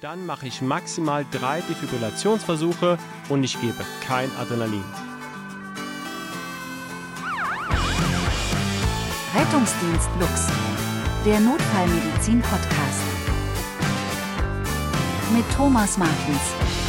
Dann mache ich maximal drei Defibrillationsversuche und ich gebe kein Adrenalin. Rettungsdienst Lux, der Notfallmedizin-Podcast. Mit Thomas Martens.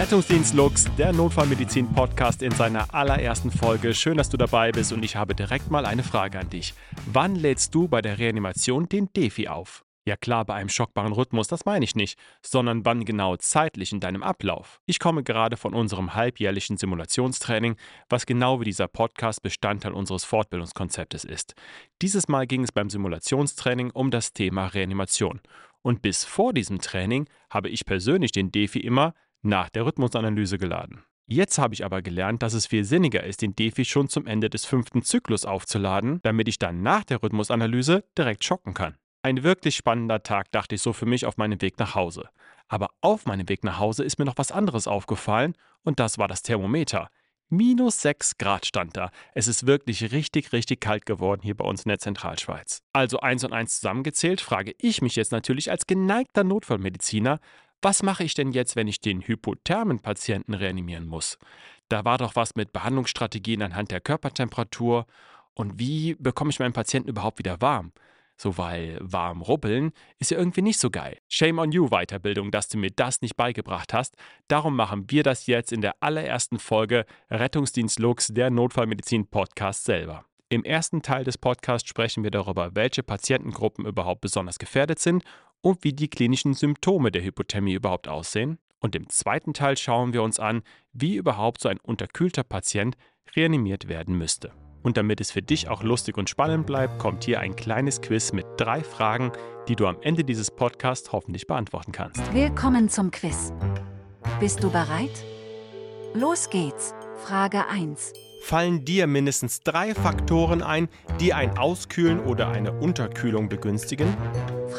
Rettungsdienst Lux, der Notfallmedizin-Podcast in seiner allerersten Folge. Schön, dass du dabei bist und ich habe direkt mal eine Frage an dich. Wann lädst du bei der Reanimation den Defi auf? Ja klar, bei einem schockbaren Rhythmus, das meine ich nicht, sondern wann genau zeitlich in deinem Ablauf. Ich komme gerade von unserem halbjährlichen Simulationstraining, was genau wie dieser Podcast Bestandteil unseres Fortbildungskonzeptes ist. Dieses Mal ging es beim Simulationstraining um das Thema Reanimation. Und bis vor diesem Training habe ich persönlich den Defi immer nach der Rhythmusanalyse geladen. Jetzt habe ich aber gelernt, dass es viel sinniger ist, den Defi schon zum Ende des fünften Zyklus aufzuladen, damit ich dann nach der Rhythmusanalyse direkt schocken kann. Ein wirklich spannender Tag, dachte ich so für mich auf meinem Weg nach Hause. Aber auf meinem Weg nach Hause ist mir noch was anderes aufgefallen und das war das Thermometer. Minus 6 Grad stand da. Es ist wirklich richtig, richtig kalt geworden hier bei uns in der Zentralschweiz. Also eins und eins zusammengezählt, frage ich mich jetzt natürlich als geneigter Notfallmediziner, was mache ich denn jetzt, wenn ich den hypothermen Patienten reanimieren muss? Da war doch was mit Behandlungsstrategien anhand der Körpertemperatur. Und wie bekomme ich meinen Patienten überhaupt wieder warm? So, weil warm rubbeln ist ja irgendwie nicht so geil. Shame on you, Weiterbildung, dass du mir das nicht beigebracht hast. Darum machen wir das jetzt in der allerersten Folge Rettungsdienst Lux, der Notfallmedizin-Podcast selber. Im ersten Teil des Podcasts sprechen wir darüber, welche Patientengruppen überhaupt besonders gefährdet sind und wie die klinischen Symptome der Hypothermie überhaupt aussehen. Und im zweiten Teil schauen wir uns an, wie überhaupt so ein unterkühlter Patient reanimiert werden müsste. Und damit es für dich auch lustig und spannend bleibt, kommt hier ein kleines Quiz mit drei Fragen, die du am Ende dieses Podcasts hoffentlich beantworten kannst. Willkommen zum Quiz. Bist du bereit? Los geht's. Frage 1. Fallen dir mindestens drei Faktoren ein, die ein Auskühlen oder eine Unterkühlung begünstigen?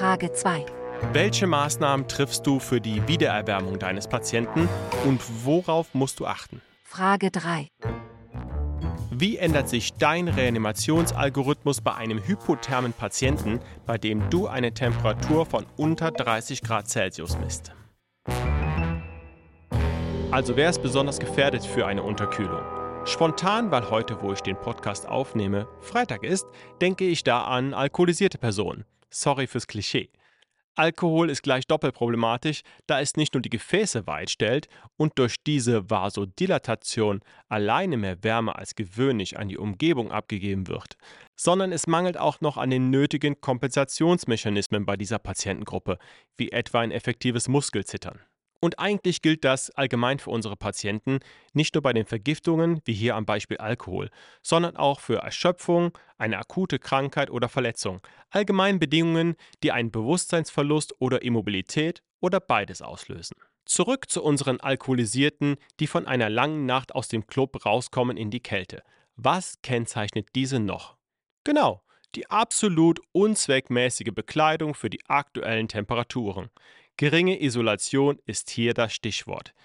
Frage 2. Welche Maßnahmen triffst du für die Wiedererwärmung deines Patienten und worauf musst du achten? Frage 3. Wie ändert sich dein Reanimationsalgorithmus bei einem hypothermen Patienten, bei dem du eine Temperatur von unter 30 Grad Celsius misst? Also wer ist besonders gefährdet für eine Unterkühlung? Spontan, weil heute, wo ich den Podcast aufnehme, Freitag ist, denke ich da an alkoholisierte Personen. Sorry fürs Klischee. Alkohol ist gleich doppelt problematisch, da es nicht nur die Gefäße weit stellt und durch diese Vasodilatation alleine mehr Wärme als gewöhnlich an die Umgebung abgegeben wird, sondern es mangelt auch noch an den nötigen Kompensationsmechanismen bei dieser Patientengruppe, wie etwa ein effektives Muskelzittern. Und eigentlich gilt das allgemein für unsere Patienten, nicht nur bei den Vergiftungen, wie hier am Beispiel Alkohol, sondern auch für Erschöpfung, eine akute Krankheit oder Verletzung, allgemein Bedingungen, die einen Bewusstseinsverlust oder Immobilität oder beides auslösen. Zurück zu unseren Alkoholisierten, die von einer langen Nacht aus dem Club rauskommen in die Kälte. Was kennzeichnet diese noch? Genau, die absolut unzweckmäßige Bekleidung für die aktuellen Temperaturen. Geringe Isolation ist hier das Stichwort.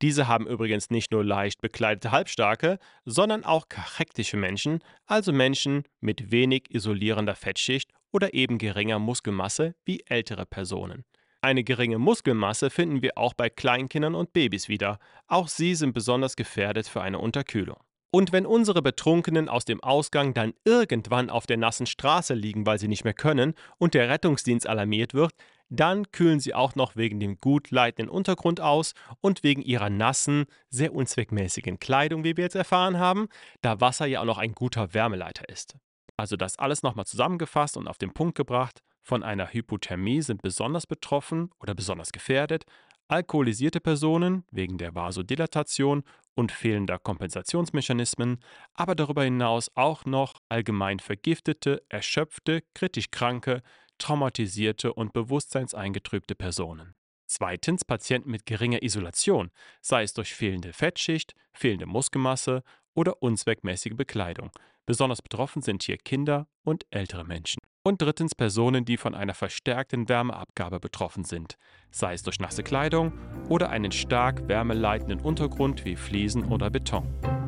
Diese haben übrigens nicht nur leicht bekleidete Halbstarke, sondern auch kachektische Menschen, also Menschen mit wenig isolierender Fettschicht oder eben geringer Muskelmasse wie ältere Personen. Eine geringe Muskelmasse finden wir auch bei Kleinkindern und Babys wieder. Auch sie sind besonders gefährdet für eine Unterkühlung. Und wenn unsere Betrunkenen aus dem Ausgang dann irgendwann auf der nassen Straße liegen, weil sie nicht mehr können und der Rettungsdienst alarmiert wird, dann kühlen sie auch noch wegen dem gut leitenden Untergrund aus und wegen ihrer nassen, sehr unzweckmäßigen Kleidung, wie wir jetzt erfahren haben, da Wasser ja auch noch ein guter Wärmeleiter ist. Also das alles nochmal zusammengefasst und auf den Punkt gebracht. Von einer Hypothermie sind besonders betroffen oder besonders gefährdet alkoholisierte Personen wegen der Vasodilatation und fehlender Kompensationsmechanismen, aber darüber hinaus auch noch allgemein vergiftete, erschöpfte, kritisch kranke, traumatisierte und bewusstseinseingetrübte Personen. Zweitens Patienten mit geringer Isolation, sei es durch fehlende Fettschicht, fehlende Muskelmasse oder unzweckmäßige Bekleidung. Besonders betroffen sind hier Kinder und ältere Menschen. Und drittens Personen, die von einer verstärkten Wärmeabgabe betroffen sind, sei es durch nasse Kleidung oder einen stark wärmeleitenden Untergrund wie Fliesen oder Beton.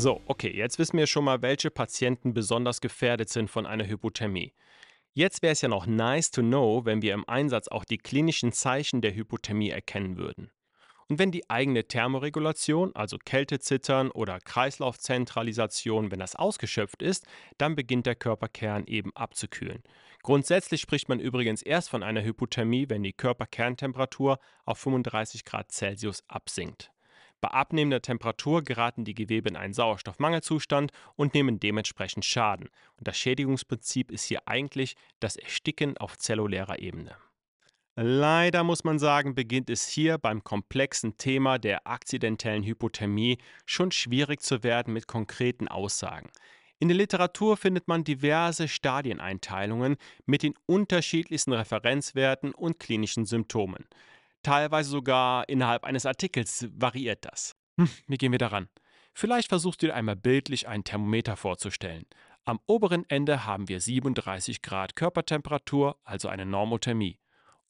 So, okay, jetzt wissen wir schon mal, welche Patienten besonders gefährdet sind von einer Hypothermie. Jetzt wäre es ja noch nice to know, wenn wir im Einsatz auch die klinischen Zeichen der Hypothermie erkennen würden. Und wenn die eigene Thermoregulation, also Kältezittern oder Kreislaufzentralisation, wenn das ausgeschöpft ist, dann beginnt der Körperkern eben abzukühlen. Grundsätzlich spricht man übrigens erst von einer Hypothermie, wenn die Körperkerntemperatur auf 35 Grad Celsius absinkt. Bei abnehmender Temperatur geraten die Gewebe in einen Sauerstoffmangelzustand und nehmen dementsprechend Schaden. Und das Schädigungsprinzip ist hier eigentlich das Ersticken auf zellulärer Ebene. Leider muss man sagen, beginnt es hier beim komplexen Thema der akzidentellen Hypothermie schon schwierig zu werden mit konkreten Aussagen. In der Literatur findet man diverse Stadieneinteilungen mit den unterschiedlichsten Referenzwerten und klinischen Symptomen. Teilweise sogar innerhalb eines Artikels variiert das. Hm, wie gehen wir daran? Vielleicht versuchst du dir einmal bildlich ein Thermometer vorzustellen. Am oberen Ende haben wir 37 Grad Körpertemperatur, also eine Normothermie.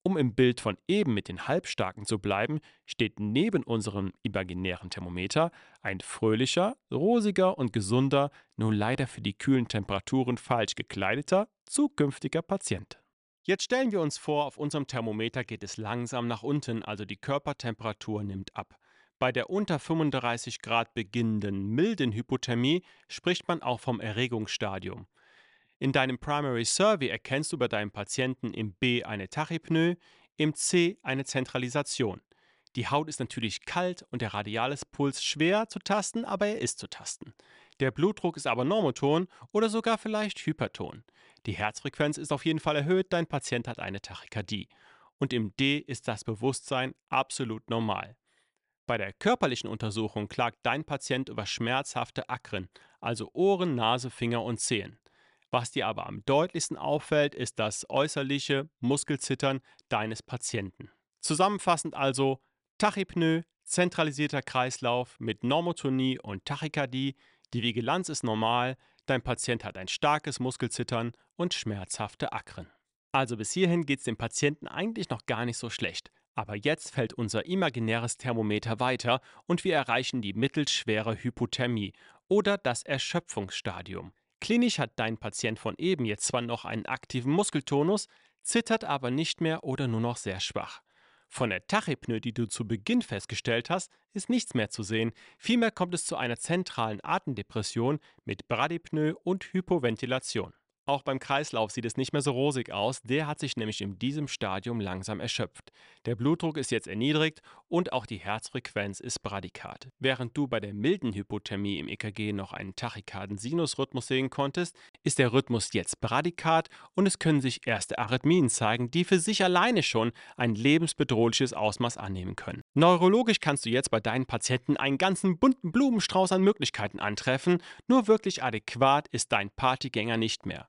Um im Bild von eben mit den Halbstarken zu bleiben, steht neben unserem imaginären Thermometer ein fröhlicher, rosiger und gesunder, nur leider für die kühlen Temperaturen falsch gekleideter, zukünftiger Patient. Jetzt stellen wir uns vor, auf unserem Thermometer geht es langsam nach unten, also die Körpertemperatur nimmt ab. Bei der unter 35 Grad beginnenden milden Hypothermie spricht man auch vom Erregungsstadium. In deinem Primary Survey erkennst du bei deinem Patienten im B eine Tachypnoe, im C eine Zentralisation. Die Haut ist natürlich kalt und der Radialispuls schwer zu tasten, aber er ist zu tasten. Der Blutdruck ist aber normoton oder sogar vielleicht hyperton. Die Herzfrequenz ist auf jeden Fall erhöht, dein Patient hat eine Tachykardie. Und im D ist das Bewusstsein absolut normal. Bei der körperlichen Untersuchung klagt dein Patient über schmerzhafte Akren, also Ohren, Nase, Finger und Zehen. Was dir aber am deutlichsten auffällt, ist das äußerliche Muskelzittern deines Patienten. Zusammenfassend also Tachypnoe, zentralisierter Kreislauf mit Normotonie und Tachykardie, die Vigilanz ist normal, dein Patient hat ein starkes Muskelzittern und schmerzhafte Akren. Also bis hierhin geht es dem Patienten eigentlich noch gar nicht so schlecht. Aber jetzt fällt unser imaginäres Thermometer weiter und wir erreichen die mittelschwere Hypothermie oder das Erschöpfungsstadium. Klinisch hat dein Patient von eben jetzt zwar noch einen aktiven Muskeltonus, zittert aber nicht mehr oder nur noch sehr schwach. Von der Tachypnoe, die du zu Beginn festgestellt hast, ist nichts mehr zu sehen. Vielmehr kommt es zu einer zentralen Atemdepression mit Bradypnoe und Hypoventilation. Auch beim Kreislauf sieht es nicht mehr so rosig aus, der hat sich nämlich in diesem Stadium langsam erschöpft. Der Blutdruck ist jetzt erniedrigt und auch die Herzfrequenz ist bradikat. Während du bei der milden Hypothermie im EKG noch einen tachykarden Sinusrhythmus sehen konntest, ist der Rhythmus jetzt bradikat und es können sich erste Arrhythmien zeigen, die für sich alleine schon ein lebensbedrohliches Ausmaß annehmen können. Neurologisch kannst du jetzt bei deinen Patienten einen ganzen bunten Blumenstrauß an Möglichkeiten antreffen, nur wirklich adäquat ist dein Partygänger nicht mehr.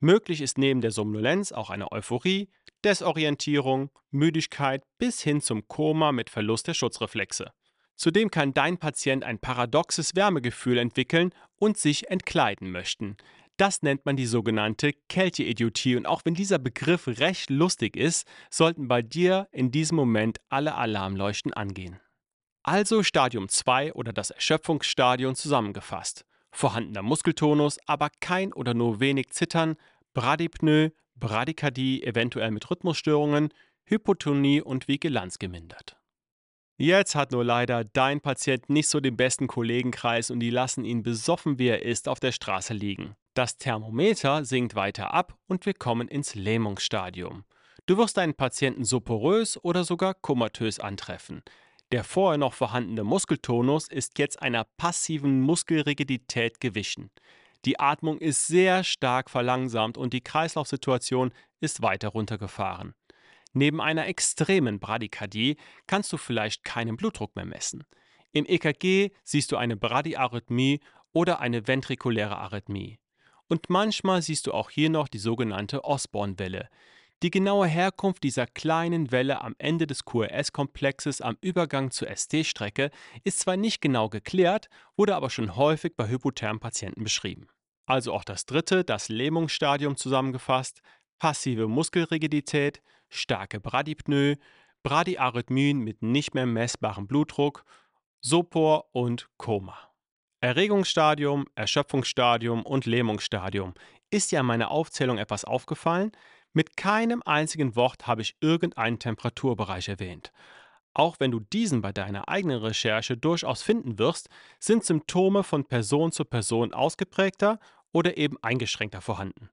Möglich ist neben der Somnolenz auch eine Euphorie, Desorientierung, Müdigkeit bis hin zum Koma mit Verlust der Schutzreflexe. Zudem kann dein Patient ein paradoxes Wärmegefühl entwickeln und sich entkleiden möchten. Das nennt man die sogenannte Kälteidiotie und auch wenn dieser Begriff recht lustig ist, sollten bei dir in diesem Moment alle Alarmleuchten angehen. Also Stadium 2 oder das Erschöpfungsstadium zusammengefasst vorhandener Muskeltonus, aber kein oder nur wenig Zittern, Bradypnoe, Bradykardie eventuell mit Rhythmusstörungen, Hypotonie und Vigilanz gemindert. Jetzt hat nur leider dein Patient nicht so den besten Kollegenkreis und die lassen ihn besoffen wie er ist auf der Straße liegen. Das Thermometer sinkt weiter ab und wir kommen ins Lähmungsstadium. Du wirst deinen Patienten soporös oder sogar komatös antreffen. Der vorher noch vorhandene Muskeltonus ist jetzt einer passiven Muskelrigidität gewichen. Die Atmung ist sehr stark verlangsamt und die Kreislaufsituation ist weiter runtergefahren. Neben einer extremen Bradykardie kannst du vielleicht keinen Blutdruck mehr messen. Im EKG siehst du eine Bradyarrhythmie oder eine ventrikuläre Arrhythmie. Und manchmal siehst du auch hier noch die sogenannte Osborne-Welle. Die genaue Herkunft dieser kleinen Welle am Ende des QRS-Komplexes am Übergang zur ST-Strecke ist zwar nicht genau geklärt, wurde aber schon häufig bei hypothermen Patienten beschrieben. Also auch das dritte, das Lähmungsstadium zusammengefasst, passive Muskelrigidität, starke Bradypnoe, Bradyarrhythmien mit nicht mehr messbarem Blutdruck, Sopor und Koma. Erregungsstadium, Erschöpfungsstadium und Lähmungsstadium. Ist ja in meiner Aufzählung etwas aufgefallen? Mit keinem einzigen Wort habe ich irgendeinen Temperaturbereich erwähnt. Auch wenn du diesen bei deiner eigenen Recherche durchaus finden wirst, sind Symptome von Person zu Person ausgeprägter oder eben eingeschränkter vorhanden.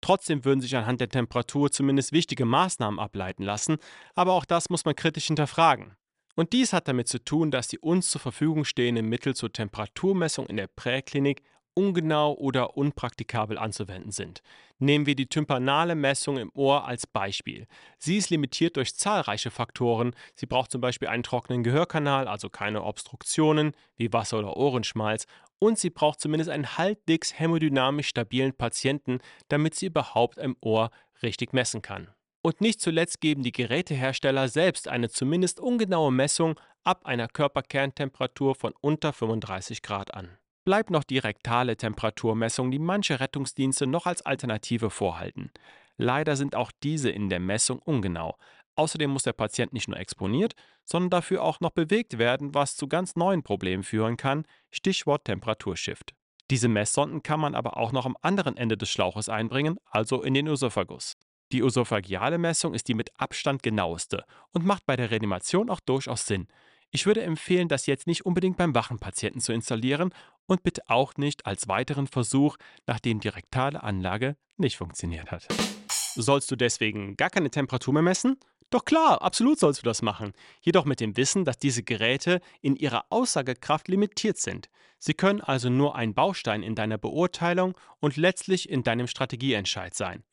Trotzdem würden sich anhand der Temperatur zumindest wichtige Maßnahmen ableiten lassen, aber auch das muss man kritisch hinterfragen. Und dies hat damit zu tun, dass die uns zur Verfügung stehenden Mittel zur Temperaturmessung in der Präklinik ungenau oder unpraktikabel anzuwenden sind. Nehmen wir die tympanale Messung im Ohr als Beispiel. Sie ist limitiert durch zahlreiche Faktoren. Sie braucht zum Beispiel einen trockenen Gehörkanal, also keine Obstruktionen wie Wasser oder Ohrenschmalz. Und sie braucht zumindest einen halbwegs hämodynamisch stabilen Patienten, damit sie überhaupt im Ohr richtig messen kann. Und nicht zuletzt geben die Gerätehersteller selbst eine zumindest ungenaue Messung ab einer Körperkerntemperatur von unter 35 Grad an. Bleibt noch die rektale Temperaturmessung, die manche Rettungsdienste noch als Alternative vorhalten. Leider sind auch diese in der Messung ungenau. Außerdem muss der Patient nicht nur exponiert, sondern dafür auch noch bewegt werden, was zu ganz neuen Problemen führen kann, Stichwort Temperaturshift. Diese Messsonden kann man aber auch noch am anderen Ende des Schlauches einbringen, also in den Ösophagus. Die ösophageale Messung ist die mit Abstand genaueste und macht bei der Reanimation auch durchaus Sinn. Ich würde empfehlen, das jetzt nicht unbedingt beim wachen Patienten zu installieren und bitte auch nicht als weiteren Versuch, nachdem die rektale Anlage nicht funktioniert hat. Sollst du deswegen gar keine Temperatur mehr messen? Doch klar, absolut sollst du das machen. Jedoch mit dem Wissen, dass diese Geräte in ihrer Aussagekraft limitiert sind. Sie können also nur ein Baustein in deiner Beurteilung und letztlich in deinem Strategieentscheid sein.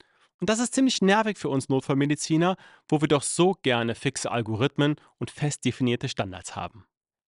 Und das ist ziemlich nervig für uns Notfallmediziner, wo wir doch so gerne fixe Algorithmen und fest definierte Standards haben.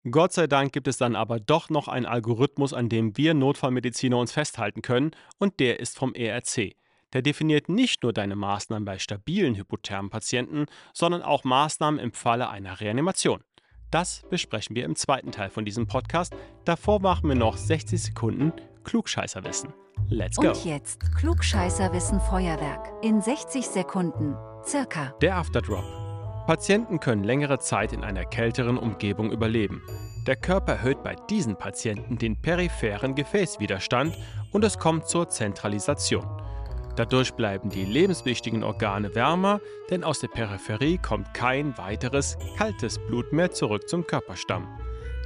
Gott sei Dank gibt es dann aber doch noch einen Algorithmus, an dem wir Notfallmediziner uns festhalten können, und der ist vom ERC. Der definiert nicht nur deine Maßnahmen bei stabilen hypothermen Patienten, sondern auch Maßnahmen im Falle einer Reanimation. Das besprechen wir im zweiten Teil von diesem Podcast. Davor machen wir noch 60 Sekunden Klugscheißerwissen. Let's go. Und jetzt Klugscheißerwissen Feuerwerk. In 60 Sekunden. Circa. Der Afterdrop. Patienten können längere Zeit in einer kälteren Umgebung überleben. Der Körper erhöht bei diesen Patienten den peripheren Gefäßwiderstand und es kommt zur Zentralisation. Dadurch bleiben die lebenswichtigen Organe wärmer, denn aus der Peripherie kommt kein weiteres kaltes Blut mehr zurück zum Körperstamm.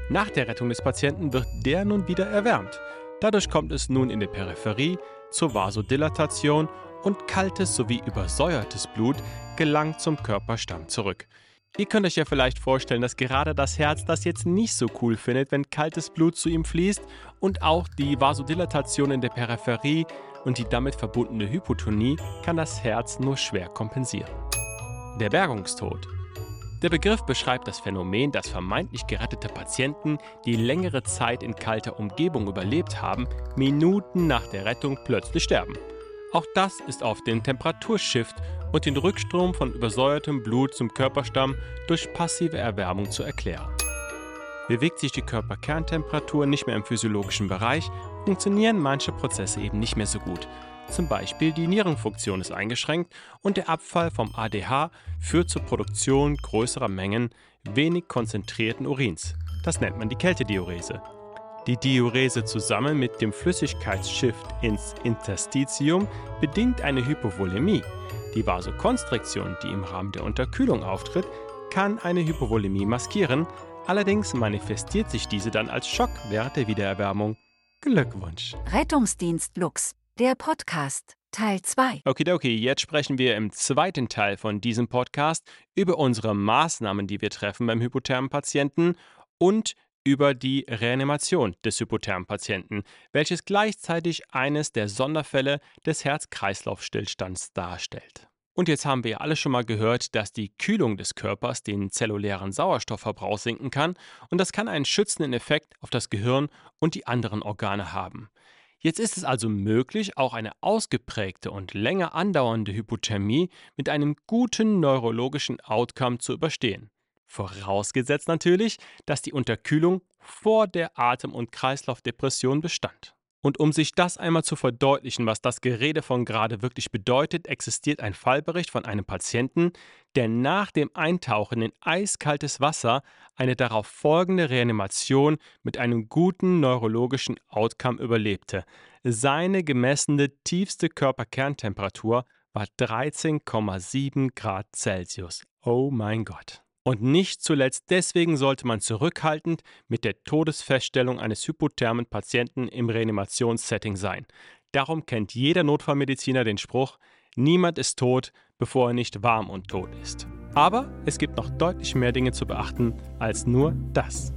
Nach der Rettung des Patienten wird der nun wieder erwärmt. Dadurch kommt es nun in der Peripherie zur Vasodilatation und kaltes sowie übersäuertes Blut gelangt zum Körperstamm zurück. Ihr könnt euch ja vielleicht vorstellen, dass gerade das Herz das jetzt nicht so cool findet, wenn kaltes Blut zu ihm fließt und auch die Vasodilatation in der Peripherie und die damit verbundene Hypotonie kann das Herz nur schwer kompensieren. Der Bergungstod der Begriff beschreibt das Phänomen, dass vermeintlich gerettete Patienten, die längere Zeit in kalter Umgebung überlebt haben, Minuten nach der Rettung plötzlich sterben. Auch das ist auf den Temperaturshift und den Rückstrom von übersäuertem Blut zum Körperstamm durch passive Erwärmung zu erklären. Bewegt sich die Körperkerntemperatur nicht mehr im physiologischen Bereich, funktionieren manche Prozesse eben nicht mehr so gut, zum Beispiel die Nierenfunktion ist eingeschränkt und der Abfall vom ADH führt zur Produktion größerer Mengen wenig konzentrierten Urins. Das nennt man die Kältediurese. Die Diurese zusammen mit dem Flüssigkeitsshift ins Interstitium bedingt eine Hypovolemie. Die Vasokonstriktion, die im Rahmen der Unterkühlung auftritt, kann eine Hypovolemie maskieren, allerdings manifestiert sich diese dann als Schock während der Wiedererwärmung. Glückwunsch! Rettungsdienst Lux der Podcast, Teil 2. Okay, jetzt sprechen wir im zweiten Teil von diesem Podcast über unsere Maßnahmen, die wir treffen beim hypothermen Patienten und über die Reanimation des hypothermen Patienten, welches gleichzeitig eines der Sonderfälle des Herz-Kreislauf-Stillstands darstellt. Und jetzt haben wir ja alle schon mal gehört, dass die Kühlung des Körpers den zellulären Sauerstoffverbrauch sinken kann und das kann einen schützenden Effekt auf das Gehirn und die anderen Organe haben. Jetzt ist es also möglich, auch eine ausgeprägte und länger andauernde Hypothermie mit einem guten neurologischen Outcome zu überstehen. Vorausgesetzt natürlich, dass die Unterkühlung vor der Atem- und Kreislaufdepression bestand. Und um sich das einmal zu verdeutlichen, was das Gerede von gerade wirklich bedeutet, existiert ein Fallbericht von einem Patienten, der nach dem Eintauchen in eiskaltes Wasser eine darauf folgende Reanimation mit einem guten neurologischen Outcome überlebte. Seine gemessene tiefste Körperkerntemperatur war 13,7 Grad Celsius. Oh mein Gott. Und nicht zuletzt deswegen sollte man zurückhaltend mit der Todesfeststellung eines hypothermen Patienten im Reanimationssetting sein. Darum kennt jeder Notfallmediziner den Spruch, niemand ist tot, bevor er nicht warm und tot ist. Aber es gibt noch deutlich mehr Dinge zu beachten als nur das.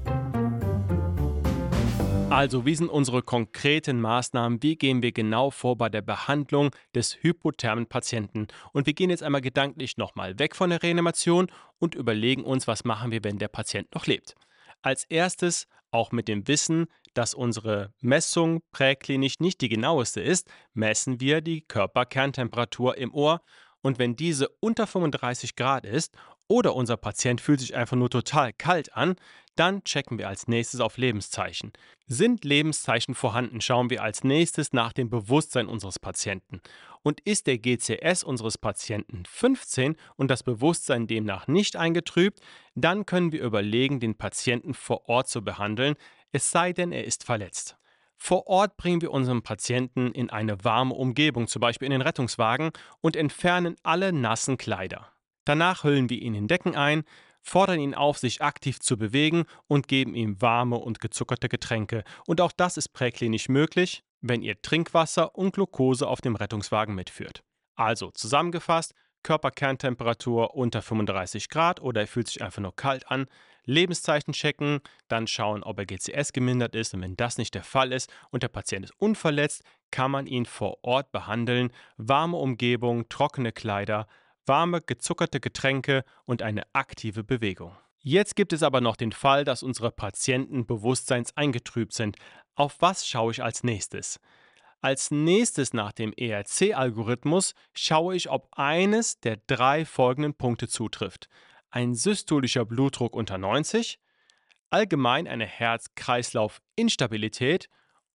Also, wie sind unsere konkreten Maßnahmen? Wie gehen wir genau vor bei der Behandlung des hypothermen Patienten? Und wir gehen jetzt einmal gedanklich nochmal weg von der Reanimation und überlegen uns, was machen wir, wenn der Patient noch lebt. Als erstes, auch mit dem Wissen, dass unsere Messung präklinisch nicht die genaueste ist, messen wir die Körperkerntemperatur im Ohr und wenn diese unter 35 Grad ist oder unser Patient fühlt sich einfach nur total kalt an, dann checken wir als nächstes auf Lebenszeichen. Sind Lebenszeichen vorhanden, schauen wir als nächstes nach dem Bewusstsein unseres Patienten. Und ist der GCS unseres Patienten 15 und das Bewusstsein demnach nicht eingetrübt, dann können wir überlegen, den Patienten vor Ort zu behandeln, es sei denn, er ist verletzt. Vor Ort bringen wir unseren Patienten in eine warme Umgebung, zum Beispiel in den Rettungswagen, und entfernen alle nassen Kleider. Danach hüllen wir ihn in Decken ein, fordern ihn auf, sich aktiv zu bewegen und geben ihm warme und gezuckerte Getränke. Und auch das ist präklinisch möglich, wenn ihr Trinkwasser und Glucose auf dem Rettungswagen mitführt. Also zusammengefasst, Körperkerntemperatur unter 35 Grad oder er fühlt sich einfach nur kalt an, Lebenszeichen checken, dann schauen, ob er GCS gemindert ist und wenn das nicht der Fall ist und der Patient ist unverletzt, kann man ihn vor Ort behandeln, warme Umgebung, trockene Kleider, warme, gezuckerte Getränke und eine aktive Bewegung. Jetzt gibt es aber noch den Fall, dass unsere Patienten bewusstseins eingetrübt sind. Auf was schaue ich als nächstes? Als nächstes nach dem ERC-Algorithmus schaue ich, ob eines der drei folgenden Punkte zutrifft. Ein systolischer Blutdruck unter 90, allgemein eine Herz-Kreislauf-Instabilität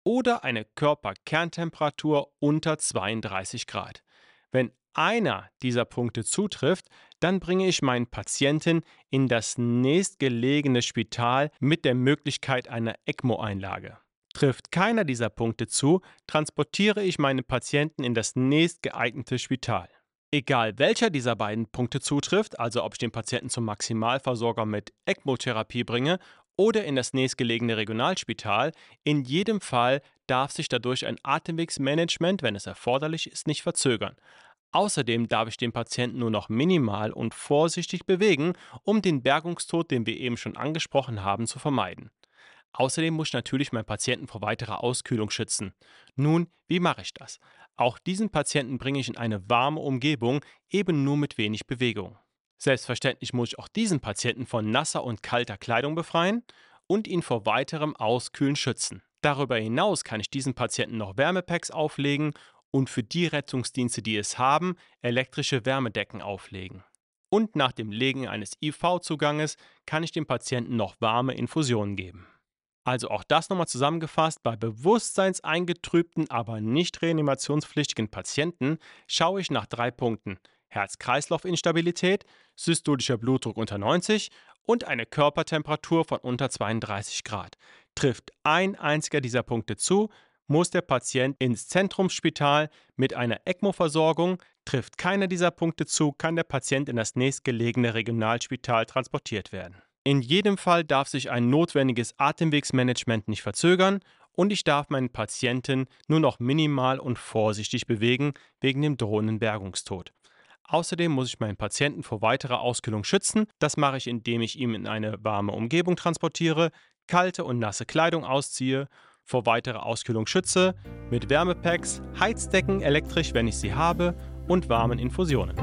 oder eine Körperkerntemperatur unter 32 Grad. Wenn einer dieser Punkte zutrifft, dann bringe ich meinen Patienten in das nächstgelegene Spital mit der Möglichkeit einer ECMO-Einlage. Trifft keiner dieser Punkte zu, transportiere ich meinen Patienten in das nächstgeeignete Spital. Egal welcher dieser beiden Punkte zutrifft, also ob ich den Patienten zum Maximalversorger mit ECMO-Therapie bringe oder in das nächstgelegene Regionalspital, in jedem Fall darf sich dadurch ein Atemwegsmanagement, wenn es erforderlich ist, nicht verzögern. Außerdem darf ich den Patienten nur noch minimal und vorsichtig bewegen, um den Bergungstod, den wir eben schon angesprochen haben, zu vermeiden. Außerdem muss ich natürlich meinen Patienten vor weiterer Auskühlung schützen. Nun, wie mache ich das? Auch diesen Patienten bringe ich in eine warme Umgebung, eben nur mit wenig Bewegung. Selbstverständlich muss ich auch diesen Patienten von nasser und kalter Kleidung befreien und ihn vor weiterem Auskühlen schützen. Darüber hinaus kann ich diesen Patienten noch Wärmepacks auflegen und für die Rettungsdienste, die es haben, elektrische Wärmedecken auflegen. Und nach dem Legen eines IV-Zuganges kann ich dem Patienten noch warme Infusionen geben. Also auch das nochmal zusammengefasst, bei bewusstseinseingetrübten, aber nicht reanimationspflichtigen Patienten schaue ich nach drei Punkten. Herz-Kreislauf-Instabilität, systolischer Blutdruck unter 90 und eine Körpertemperatur von unter 32 Grad. Trifft ein einziger dieser Punkte zu, muss der Patient ins Zentrumsspital mit einer ECMO-Versorgung. Trifft keiner dieser Punkte zu, kann der Patient in das nächstgelegene Regionalspital transportiert werden. In jedem Fall darf sich ein notwendiges Atemwegsmanagement nicht verzögern und ich darf meinen Patienten nur noch minimal und vorsichtig bewegen wegen dem drohenden Bergungstod. Außerdem muss ich meinen Patienten vor weiterer Auskühlung schützen. Das mache ich, indem ich ihn in eine warme Umgebung transportiere, kalte und nasse Kleidung ausziehe vor weiterer Auskühlung schütze, mit Wärmepacks, Heizdecken elektrisch, wenn ich sie habe, und warmen Infusionen.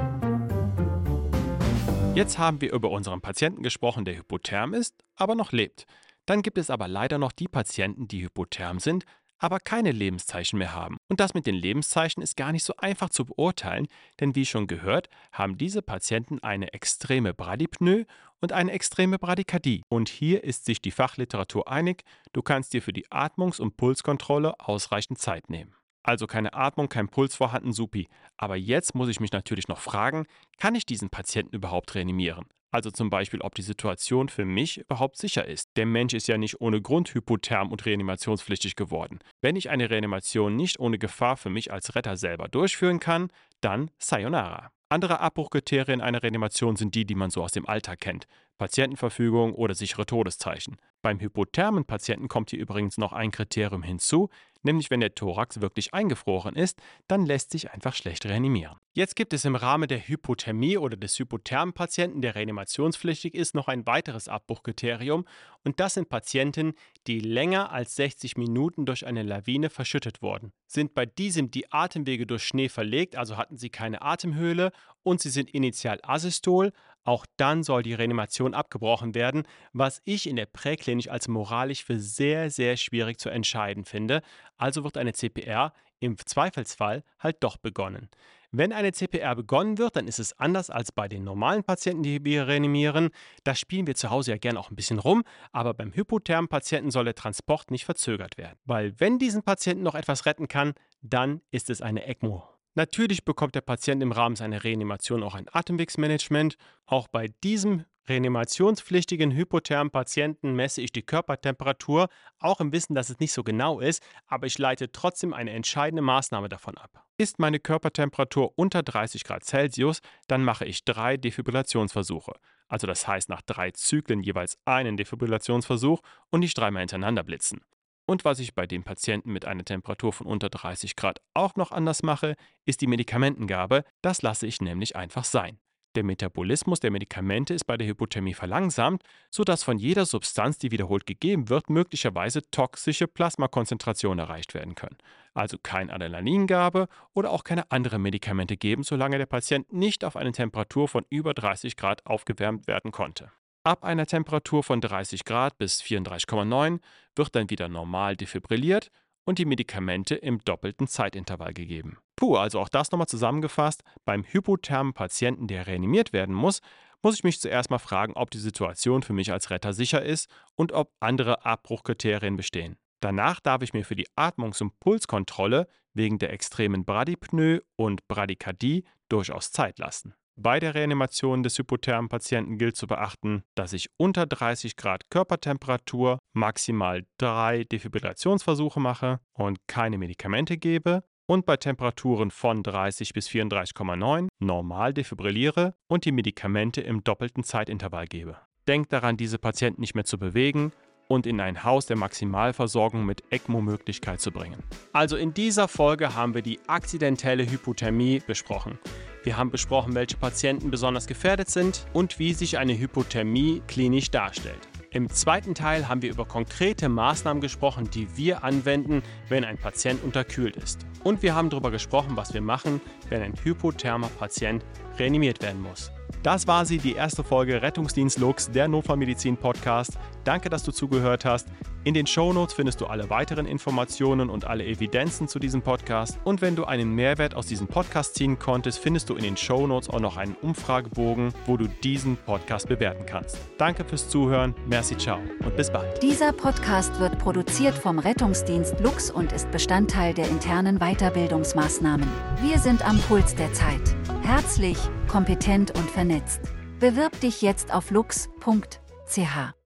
Jetzt haben wir über unseren Patienten gesprochen, der hypotherm ist, aber noch lebt. Dann gibt es aber leider noch die Patienten, die hypotherm sind, aber keine Lebenszeichen mehr haben. Und das mit den Lebenszeichen ist gar nicht so einfach zu beurteilen, denn wie schon gehört, haben diese Patienten eine extreme Bradypnoe und eine extreme Bradykardie. Und hier ist sich die Fachliteratur einig, du kannst dir für die Atmungs- und Pulskontrolle ausreichend Zeit nehmen. Also keine Atmung, kein Puls vorhanden, supi. Aber jetzt muss ich mich natürlich noch fragen, kann ich diesen Patienten überhaupt reanimieren? Also zum Beispiel, ob die Situation für mich überhaupt sicher ist. Der Mensch ist ja nicht ohne Grund hypotherm und reanimationspflichtig geworden. Wenn ich eine Reanimation nicht ohne Gefahr für mich als Retter selber durchführen kann, dann Sayonara. Andere Abbruchkriterien einer Reanimation sind die, die man so aus dem Alltag kennt. Patientenverfügung oder sichere Todeszeichen. Beim hypothermen Patienten kommt hier übrigens noch ein Kriterium hinzu, nämlich wenn der Thorax wirklich eingefroren ist, dann lässt sich einfach schlecht reanimieren. Jetzt gibt es im Rahmen der Hypothermie oder des hypothermen Patienten, der reanimationspflichtig ist, noch ein weiteres Abbruchkriterium und das sind Patienten, die länger als 60 Minuten durch eine Lawine verschüttet wurden. Sind bei diesem die Atemwege durch Schnee verlegt, also hatten sie keine Atemhöhle und sie sind initial asystol, auch dann soll die Reanimation abgebrochen werden, was ich in der Präklinik als moralisch für sehr, sehr schwierig zu entscheiden finde. Also wird eine CPR im Zweifelsfall halt doch begonnen. Wenn eine CPR begonnen wird, dann ist es anders als bei den normalen Patienten, die wir reanimieren. Da spielen wir zu Hause ja gerne auch ein bisschen rum, aber beim hypothermen Patienten soll der Transport nicht verzögert werden. Weil wenn diesen Patienten noch etwas retten kann, dann ist es eine ECMO. Natürlich bekommt der Patient im Rahmen seiner Reanimation auch ein Atemwegsmanagement. Auch bei diesem reanimationspflichtigen hypothermen Patienten messe ich die Körpertemperatur, auch im Wissen, dass es nicht so genau ist, aber ich leite trotzdem eine entscheidende Maßnahme davon ab. Ist meine Körpertemperatur unter 30 Grad Celsius, dann mache ich drei Defibrillationsversuche. Also das heißt nach drei Zyklen jeweils einen Defibrillationsversuch und nicht dreimal hintereinander blitzen. Und was ich bei den Patienten mit einer Temperatur von unter 30 Grad auch noch anders mache, ist die Medikamentengabe. Das lasse ich nämlich einfach sein. Der Metabolismus der Medikamente ist bei der Hypothermie verlangsamt, sodass von jeder Substanz, die wiederholt gegeben wird, möglicherweise toxische Plasmakonzentrationen erreicht werden können. Also keine Adrenalingabe oder auch keine anderen Medikamente geben, solange der Patient nicht auf eine Temperatur von über 30 Grad aufgewärmt werden konnte. Ab einer Temperatur von 30 Grad bis 34,9 wird dann wieder normal defibrilliert und die Medikamente im doppelten Zeitintervall gegeben. Puh, also auch das nochmal zusammengefasst. Beim hypothermen Patienten, der reanimiert werden muss, muss ich mich zuerst mal fragen, ob die Situation für mich als Retter sicher ist und ob andere Abbruchkriterien bestehen. Danach darf ich mir für die Atmungs- und Pulskontrolle wegen der extremen Bradypnoe und Bradykardie durchaus Zeit lassen. Bei der Reanimation des hypothermen Patienten gilt zu beachten, dass ich unter 30 Grad Körpertemperatur maximal drei Defibrillationsversuche mache und keine Medikamente gebe und bei Temperaturen von 30 bis 34,9 normal defibrilliere und die Medikamente im doppelten Zeitintervall gebe. Denkt daran, diese Patienten nicht mehr zu bewegen und in ein Haus der Maximalversorgung mit ECMO-Möglichkeit zu bringen. Also in dieser Folge haben wir die akzidentelle Hypothermie besprochen. Wir haben besprochen, welche Patienten besonders gefährdet sind und wie sich eine Hypothermie klinisch darstellt. Im zweiten Teil haben wir über konkrete Maßnahmen gesprochen, die wir anwenden, wenn ein Patient unterkühlt ist. Und wir haben darüber gesprochen, was wir machen, wenn ein hypothermer Patient reanimiert werden muss. Das war sie, die erste Folge Rettungsdienst Lux, der Notfallmedizin Podcast. Danke, dass du zugehört hast. In den Shownotes findest du alle weiteren Informationen und alle Evidenzen zu diesem Podcast. Und wenn du einen Mehrwert aus diesem Podcast ziehen konntest, findest du in den Shownotes auch noch einen Umfragebogen, wo du diesen Podcast bewerten kannst. Danke fürs Zuhören, merci, ciao und bis bald. Dieser Podcast wird produziert vom Rettungsdienst Lux und ist Bestandteil der internen Weiterbildungsmaßnahmen. Wir sind am Puls der Zeit. Herzlich, kompetent und vernetzt. Bewirb dich jetzt auf lux.ch.